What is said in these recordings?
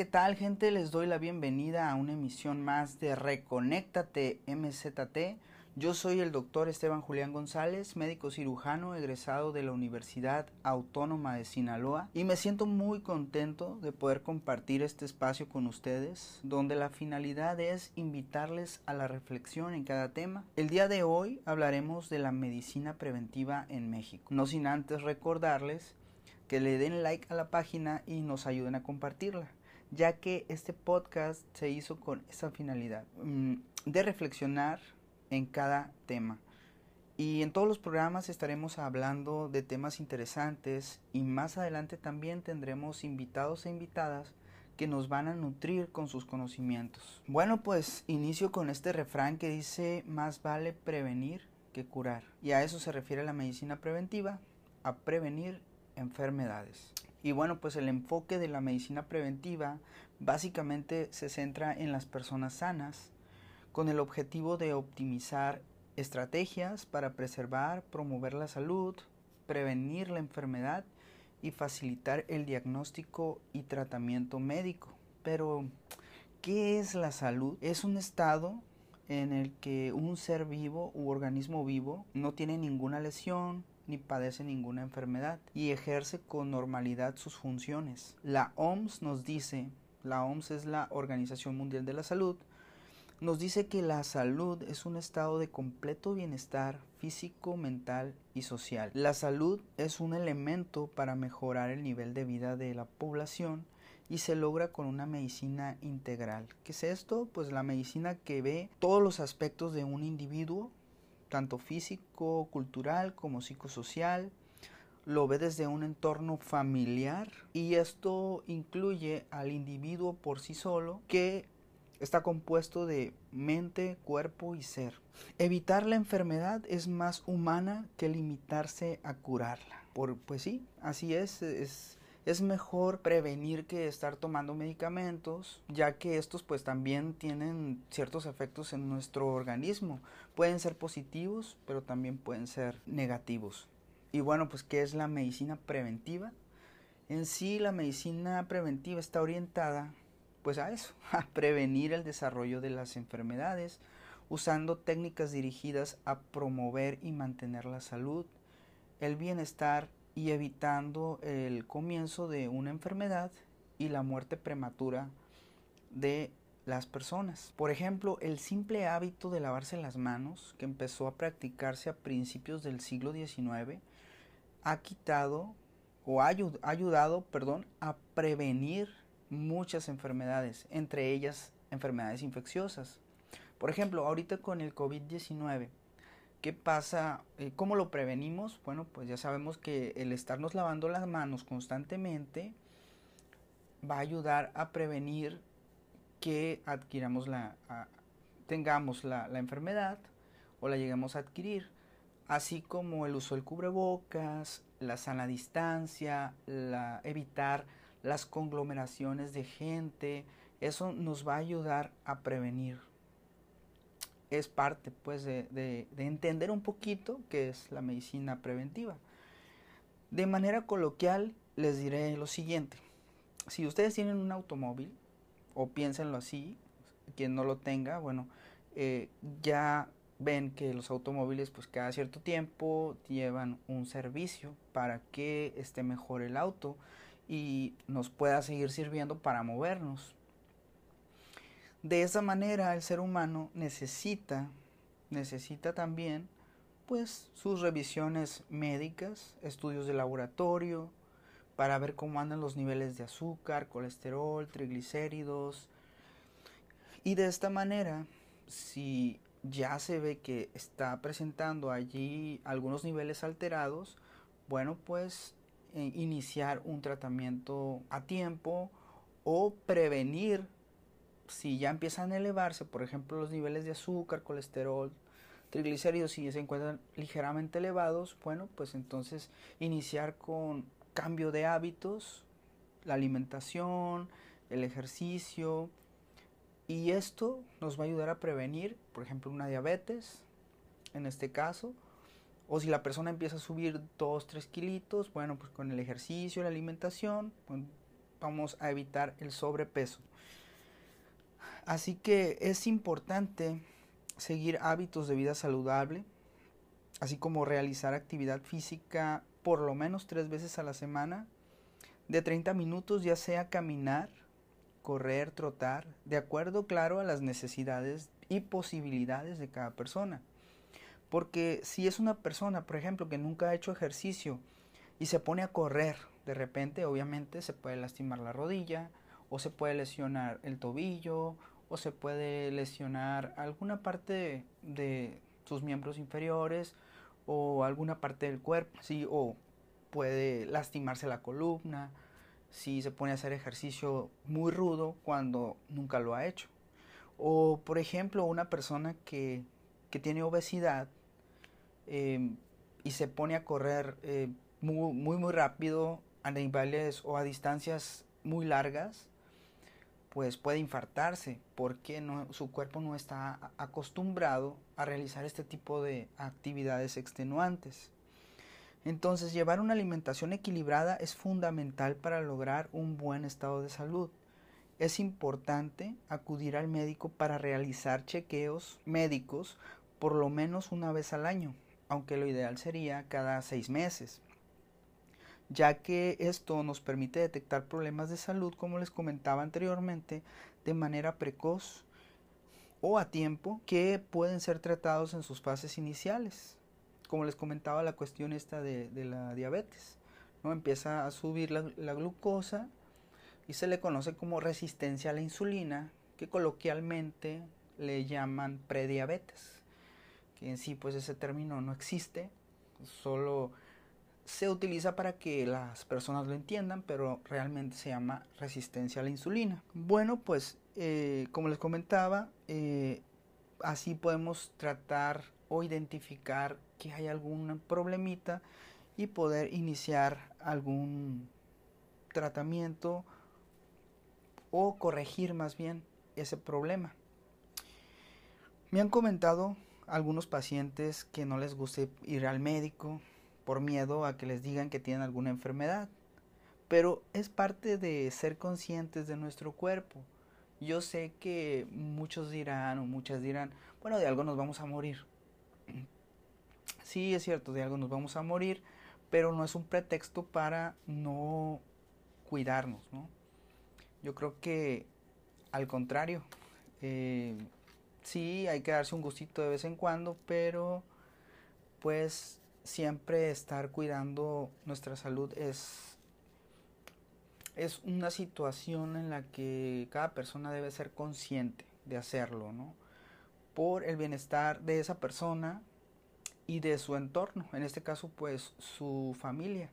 ¿qué tal gente? Les doy la bienvenida a una emisión más de Reconéctate MZT. Yo soy el doctor Esteban Julián González, médico cirujano egresado de la Universidad Autónoma de Sinaloa y me siento muy contento de poder compartir este espacio con ustedes donde la finalidad es invitarles a la reflexión en cada tema. El día de hoy hablaremos de la medicina preventiva en México, no sin antes recordarles que le den like a la página y nos ayuden a compartirla ya que este podcast se hizo con esa finalidad mm, de reflexionar en cada tema. Y en todos los programas estaremos hablando de temas interesantes y más adelante también tendremos invitados e invitadas que nos van a nutrir con sus conocimientos. Bueno, pues inicio con este refrán que dice más vale prevenir que curar. Y a eso se refiere la medicina preventiva, a prevenir enfermedades. Y bueno, pues el enfoque de la medicina preventiva básicamente se centra en las personas sanas, con el objetivo de optimizar estrategias para preservar, promover la salud, prevenir la enfermedad y facilitar el diagnóstico y tratamiento médico. Pero, ¿qué es la salud? Es un estado en el que un ser vivo u organismo vivo no tiene ninguna lesión, ni padece ninguna enfermedad y ejerce con normalidad sus funciones. La OMS nos dice, la OMS es la Organización Mundial de la Salud, nos dice que la salud es un estado de completo bienestar físico, mental y social. La salud es un elemento para mejorar el nivel de vida de la población y se logra con una medicina integral. ¿Qué es esto? Pues la medicina que ve todos los aspectos de un individuo tanto físico, cultural como psicosocial, lo ve desde un entorno familiar y esto incluye al individuo por sí solo que está compuesto de mente, cuerpo y ser. Evitar la enfermedad es más humana que limitarse a curarla. Por, pues sí, así es, es es mejor prevenir que estar tomando medicamentos, ya que estos pues también tienen ciertos efectos en nuestro organismo. Pueden ser positivos, pero también pueden ser negativos. Y bueno, pues ¿qué es la medicina preventiva? En sí la medicina preventiva está orientada pues a eso, a prevenir el desarrollo de las enfermedades, usando técnicas dirigidas a promover y mantener la salud, el bienestar y evitando el comienzo de una enfermedad y la muerte prematura de las personas. Por ejemplo, el simple hábito de lavarse las manos, que empezó a practicarse a principios del siglo XIX, ha quitado o ha ayudado, perdón, a prevenir muchas enfermedades, entre ellas enfermedades infecciosas. Por ejemplo, ahorita con el COVID-19, ¿Qué pasa? Eh, ¿Cómo lo prevenimos? Bueno, pues ya sabemos que el estarnos lavando las manos constantemente va a ayudar a prevenir que adquiramos la, tengamos la, enfermedad o la lleguemos a adquirir, así como el uso del cubrebocas, la sana distancia, la, evitar las conglomeraciones de gente, eso nos va a ayudar a prevenir es parte pues de, entender un poquito qué es la medicina preventiva. De manera coloquial les diré lo siguiente. Si ustedes tienen un automóvil, o piénsenlo así, quien no lo tenga, bueno, eh, ya ven que los automóviles pues cada cierto tiempo llevan un servicio para que esté mejor el auto y nos pueda seguir sirviendo para movernos. De esa manera el ser humano necesita, necesita también pues sus revisiones médicas, estudios de laboratorio, para ver cómo andan los niveles de azúcar, colesterol, triglicéridos. Y de esta manera, si ya se ve que está presentando allí algunos niveles alterados, bueno, pues eh, iniciar un tratamiento a tiempo o prevenir si ya empiezan a elevarse, por ejemplo, los niveles de azúcar, colesterol, triglicéridos, si se encuentran ligeramente elevados, bueno, pues entonces iniciar con cambio de hábitos, la alimentación, el ejercicio, y esto nos va a ayudar a prevenir, por ejemplo, una diabetes, en este caso, o si la persona empieza a subir 2, 3 kilitos, bueno, pues con el ejercicio, la alimentación, vamos a evitar el sobrepeso. Así que es importante seguir hábitos de vida saludable, así como realizar actividad física por lo menos tres veces a la semana, de 30 minutos, ya sea caminar, correr, trotar, de acuerdo, claro, a las necesidades y posibilidades de cada persona. Porque si es una persona, por ejemplo, que nunca ha hecho ejercicio y se pone a correr, de repente obviamente se puede lastimar la rodilla o se puede lesionar el tobillo o se puede lesionar alguna parte de, sus miembros inferiores o alguna parte del cuerpo, sí, o puede lastimarse la columna si se pone a hacer ejercicio muy rudo cuando nunca lo ha hecho. O por ejemplo una persona que, tiene obesidad em, y se pone a correr eh, muy, muy muy rápido a niveles o a distancias muy largas, pues puede infartarse porque no, su cuerpo no está acostumbrado a realizar este tipo de actividades extenuantes. Entonces, llevar una alimentación equilibrada es fundamental para lograr un buen estado de salud. Es importante acudir al médico para realizar chequeos médicos por lo menos una vez al año, aunque lo ideal sería cada seis meses ya que esto nos permite detectar problemas de salud, como les comentaba anteriormente, de manera precoz o a tiempo, que pueden ser tratados en sus fases iniciales. Como les comentaba la cuestión esta de, la diabetes, ¿no? Empieza a subir la, la glucosa y se le conoce como resistencia a la insulina, que coloquialmente le llaman prediabetes, que en sí pues ese término no existe, solo se utiliza para que las personas lo entiendan, pero realmente se llama resistencia a la insulina. Bueno, pues eh, como les comentaba, eh, así podemos tratar o identificar que hay algún problemita y poder iniciar algún tratamiento o corregir más bien ese problema. Me han comentado algunos pacientes que no les guste ir al médico, por miedo a que les digan que tienen alguna enfermedad. Pero es parte de ser conscientes de nuestro cuerpo. Yo sé que muchos dirán o muchas dirán, bueno, de algo nos vamos a morir. Sí, es cierto, de algo nos vamos a morir, pero no es un pretexto para no cuidarnos, ¿no? Yo creo que al contrario, eh, sí, hay que darse un gustito de vez en cuando, pero pues siempre estar cuidando nuestra salud es, es una situación en la que cada persona debe ser consciente de hacerlo, ¿no? Por el bienestar de esa persona y de su entorno, en este caso pues su familia,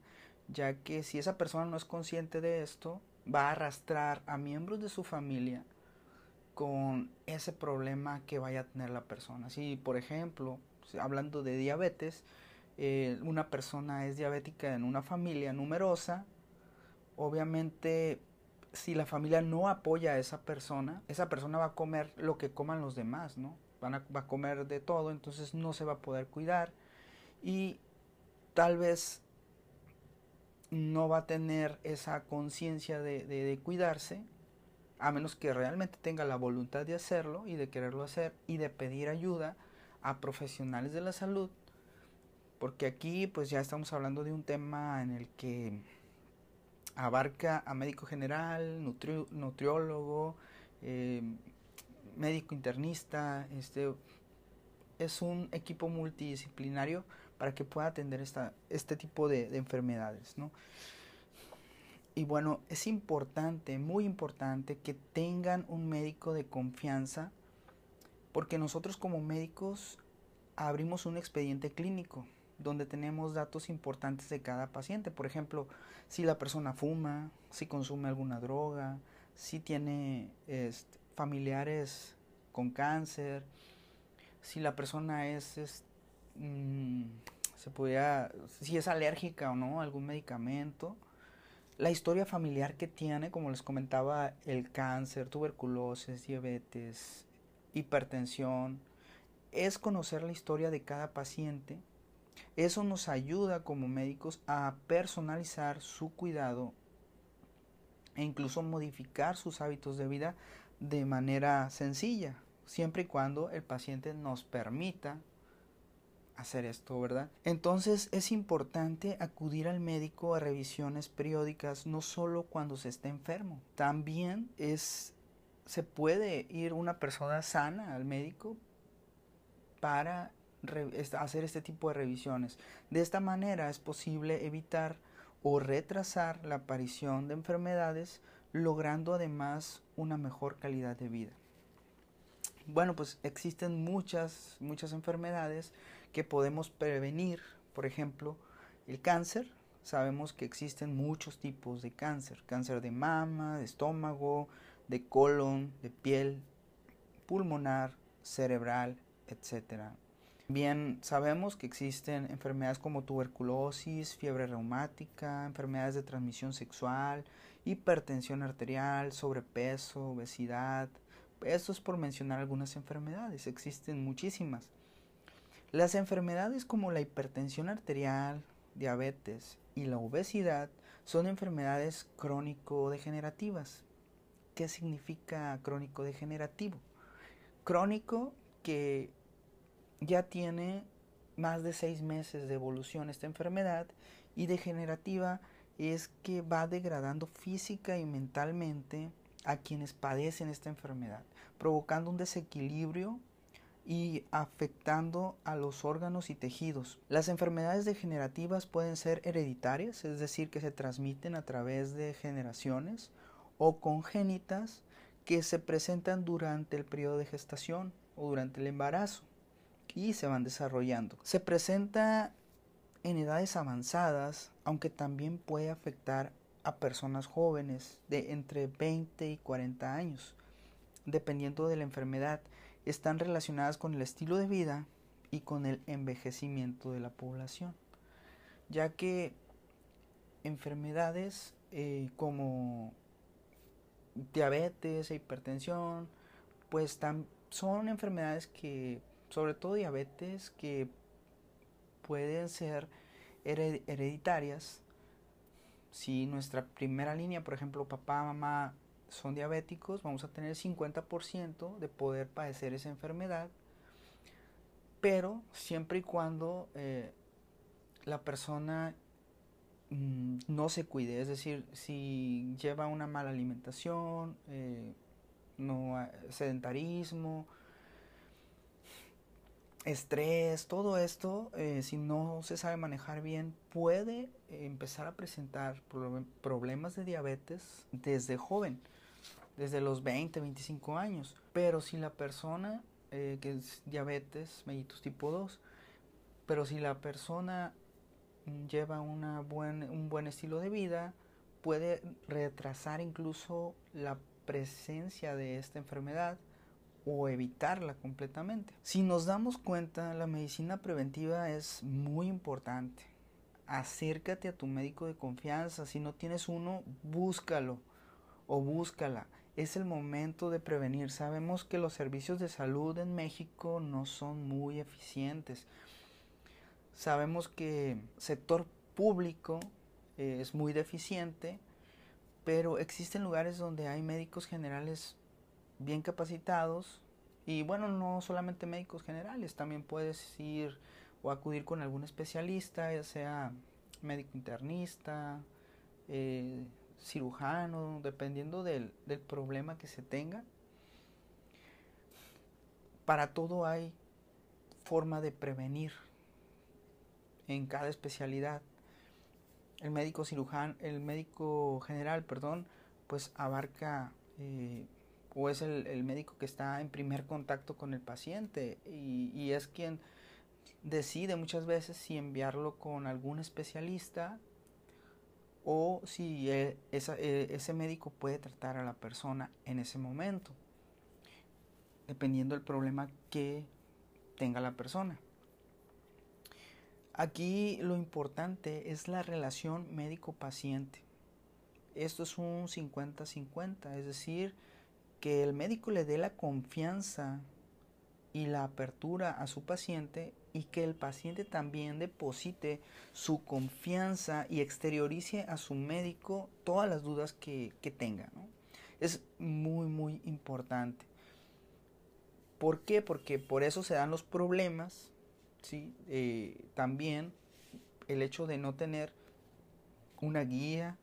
ya que si esa persona no es consciente de esto, va a arrastrar a miembros de su familia con ese problema que vaya a tener la persona. Si, por ejemplo, hablando de diabetes, eh, una persona es diabética en una familia numerosa, obviamente si la familia no apoya a esa persona, esa persona va a comer lo que coman los demás, ¿no? Van a, va a comer de todo, entonces no se va a poder cuidar y tal vez no va a tener esa conciencia de, de cuidarse, a menos que realmente tenga la voluntad de hacerlo y de quererlo hacer y de pedir ayuda a profesionales de la salud porque aquí pues ya estamos hablando de un tema en el que abarca a médico general, nutriólogo, eh, médico internista, este es un equipo multidisciplinario para que pueda atender esta, este tipo de, de enfermedades, ¿no? Y bueno, es importante, muy importante que tengan un médico de confianza, porque nosotros como médicos abrimos un expediente clínico donde tenemos datos importantes de cada paciente. Por ejemplo, si la persona fuma, si consume alguna droga, si tiene este, familiares con cáncer, si la persona es, mm, se podría, si es alérgica o no a algún medicamento, la historia familiar que tiene, como les comentaba, el cáncer, tuberculosis, diabetes, hipertensión, es conocer la historia de cada paciente eso nos ayuda como médicos a personalizar su cuidado e incluso modificar sus hábitos de vida de manera sencilla, siempre y cuando el paciente nos permita hacer esto, ¿verdad? Entonces es importante acudir al médico a revisiones periódicas, no solo cuando se esté enfermo, también es se puede ir una persona sana al médico para hacer este tipo de revisiones. De esta manera es posible evitar o retrasar la aparición de enfermedades, logrando además una mejor calidad de vida. Bueno, pues existen muchas, muchas enfermedades que podemos prevenir, por ejemplo, el cáncer. Sabemos que existen muchos tipos de cáncer, cáncer de mama, de estómago, de colon, de piel, pulmonar, cerebral, etc. Bien, sabemos que existen enfermedades como tuberculosis, fiebre reumática, enfermedades de transmisión sexual, hipertensión arterial, sobrepeso, obesidad. Esto es por mencionar algunas enfermedades, existen muchísimas. Las enfermedades como la hipertensión arterial, diabetes y la obesidad son enfermedades crónico-degenerativas. ¿Qué significa crónico-degenerativo? Crónico que ya tiene más de seis meses de evolución esta enfermedad y degenerativa es que va degradando física y mentalmente a quienes padecen esta enfermedad, provocando un desequilibrio y afectando a los órganos y tejidos. Las enfermedades degenerativas pueden ser hereditarias, es decir, que se transmiten a través de generaciones, o congénitas que se presentan durante el periodo de gestación o durante el embarazo y se van desarrollando. Se presenta en edades avanzadas, aunque también puede afectar a personas jóvenes de entre 20 y 40 años, dependiendo de la enfermedad están relacionadas con el estilo de vida y con el envejecimiento de la población, ya que enfermedades eh, como diabetes e hipertensión, pues son enfermedades que, sobre todo diabetes, que pueden ser hereditarias. Si nuestra primera línea, por ejemplo, papá, mamá son diabéticos, vamos a tener 50% de poder padecer esa enfermedad, pero siempre y cuando eh, la persona mm, no se cuide, es decir, si lleva una mala alimentación, eh, no sedentarismo, estrés, todo esto, eh, si no se sabe manejar bien, puede empezar a presentar problemas de diabetes desde joven desde los 20, 25 años. Pero si la persona eh, que es diabetes mellitus tipo 2, pero si la persona lleva una buen, un buen estilo de vida, puede retrasar incluso la presencia de esta enfermedad o evitarla completamente. Si nos damos cuenta, la medicina preventiva es muy importante. Acércate a tu médico de confianza. Si no tienes uno, búscalo o búscala es el momento de prevenir. Sabemos que los servicios de salud en México no son muy eficientes. Sabemos que sector público es muy deficiente, pero existen lugares donde hay médicos generales bien capacitados y bueno, no solamente médicos generales, también puedes ir o acudir con algún especialista, ya sea médico internista, eh, cirujano, dependiendo del, problema que se tenga. Para todo hay forma de prevenir en cada especialidad. El médico cirujano, el médico general, perdón, pues abarca eh, o es el, médico que está en primer contacto con el paciente y, y es quien decide muchas veces si enviarlo con algún especialista o si e, e, ese médico puede tratar a la persona en ese momento, dependiendo del problema que tenga la persona. Aquí lo importante es la relación médico-paciente. Esto es un 50-50, es decir, que el médico le dé la confianza y la apertura a su paciente y que el paciente también deposite su confianza y exteriorice a su médico todas las dudas que, tenga. Es muy, muy importante. ¿Por qué? Porque por eso se dan los problemas, ¿sí? Eh, también el hecho de no tener una guía,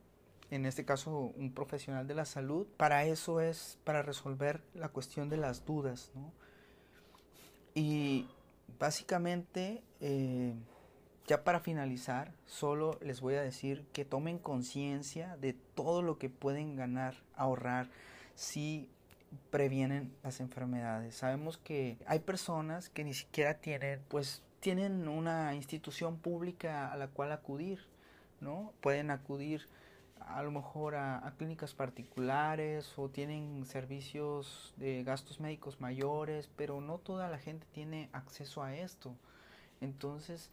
en este caso un profesional de la salud, para eso es para resolver la cuestión de las dudas, ¿no? Y básicamente, eh, ya para finalizar, solo les voy a decir que tomen conciencia de todo lo que pueden ganar, ahorrar, si previenen las enfermedades. Sabemos que hay personas que ni siquiera tienen, pues, tienen una institución pública a la cual acudir, ¿no? Pueden acudir a lo mejor a, clínicas particulares o tienen servicios de gastos médicos mayores, pero no toda la gente tiene acceso a esto. Entonces,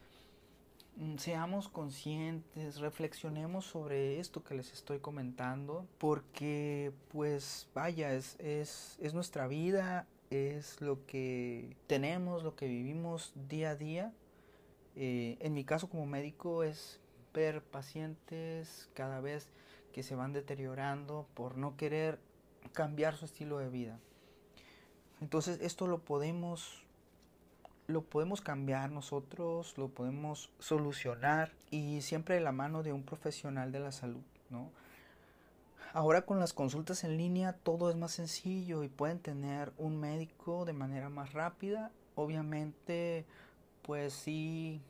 mm, seamos conscientes, reflexionemos sobre esto que les estoy comentando, porque pues vaya, es, es, es nuestra vida, es lo que tenemos, lo que vivimos día a día. Eh, en mi caso como médico es ver pacientes cada vez que se van deteriorando por no querer cambiar su estilo de vida. Entonces esto lo podemos lo podemos cambiar nosotros, lo podemos solucionar y siempre de la mano de un profesional de la salud, ¿no? Ahora con las consultas en línea todo es más sencillo y pueden tener un médico de manera más rápida. Obviamente, pues sí,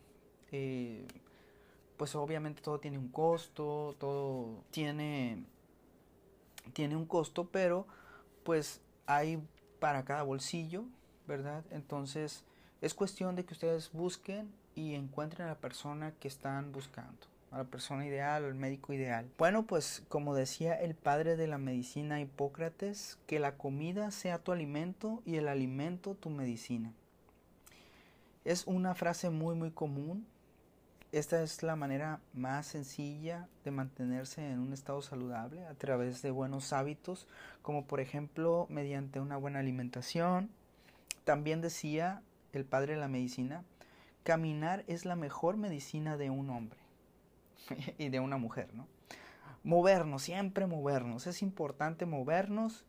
eh, pues obviamente todo tiene un costo, todo tiene, tiene un costo, pero pues hay para cada bolsillo, ¿verdad? Entonces es cuestión de que ustedes busquen y encuentren a la persona que están buscando, a la persona ideal, al médico ideal. Bueno, pues como decía el padre de la medicina Hipócrates, que la comida sea tu alimento y el alimento tu medicina. Es una frase muy muy común esta es la manera más sencilla de mantenerse en un estado saludable a través de buenos hábitos, como por ejemplo mediante una buena alimentación. También decía el padre de la medicina, caminar es la mejor medicina de un hombre y de una mujer, ¿no? Movernos, siempre movernos. Es importante movernos,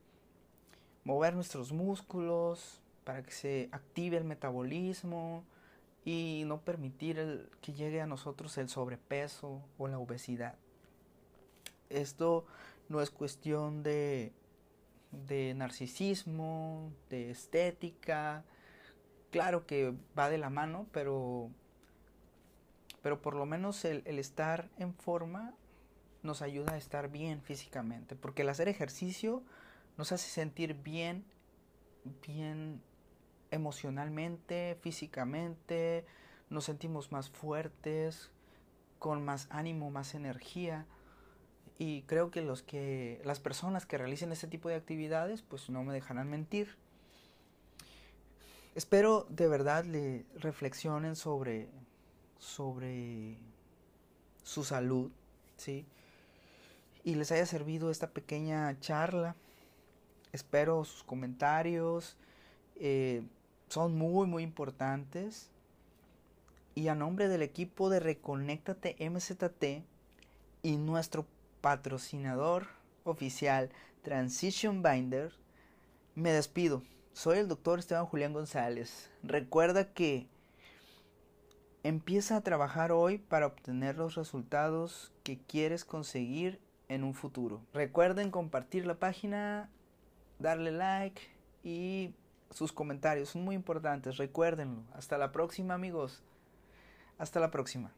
mover nuestros músculos para que se active el metabolismo, y no permitir que llegue a nosotros el sobrepeso o la obesidad. Esto no es cuestión de, de narcisismo, de estética. Claro que va de la mano, pero, pero por lo menos el, el estar en forma nos ayuda a estar bien físicamente, porque el hacer ejercicio nos hace sentir bien, bien emocionalmente, físicamente, nos sentimos más fuertes, con más ánimo, más energía. Y creo que los que las personas que realicen este tipo de actividades pues no me dejarán mentir. Espero de verdad le reflexionen sobre sobre su salud, ¿sí? Y les haya servido esta pequeña charla. Espero sus comentarios. Eh, son muy, muy importantes. Y a nombre del equipo de Reconéctate MZT y nuestro patrocinador oficial Transition Binder, me despido. Soy el doctor Esteban Julián González. Recuerda que empieza a trabajar hoy para obtener los resultados que quieres conseguir en un futuro. Recuerden compartir la página, darle like y sus comentarios son muy importantes, recuérdenlo. Hasta la próxima amigos. Hasta la próxima.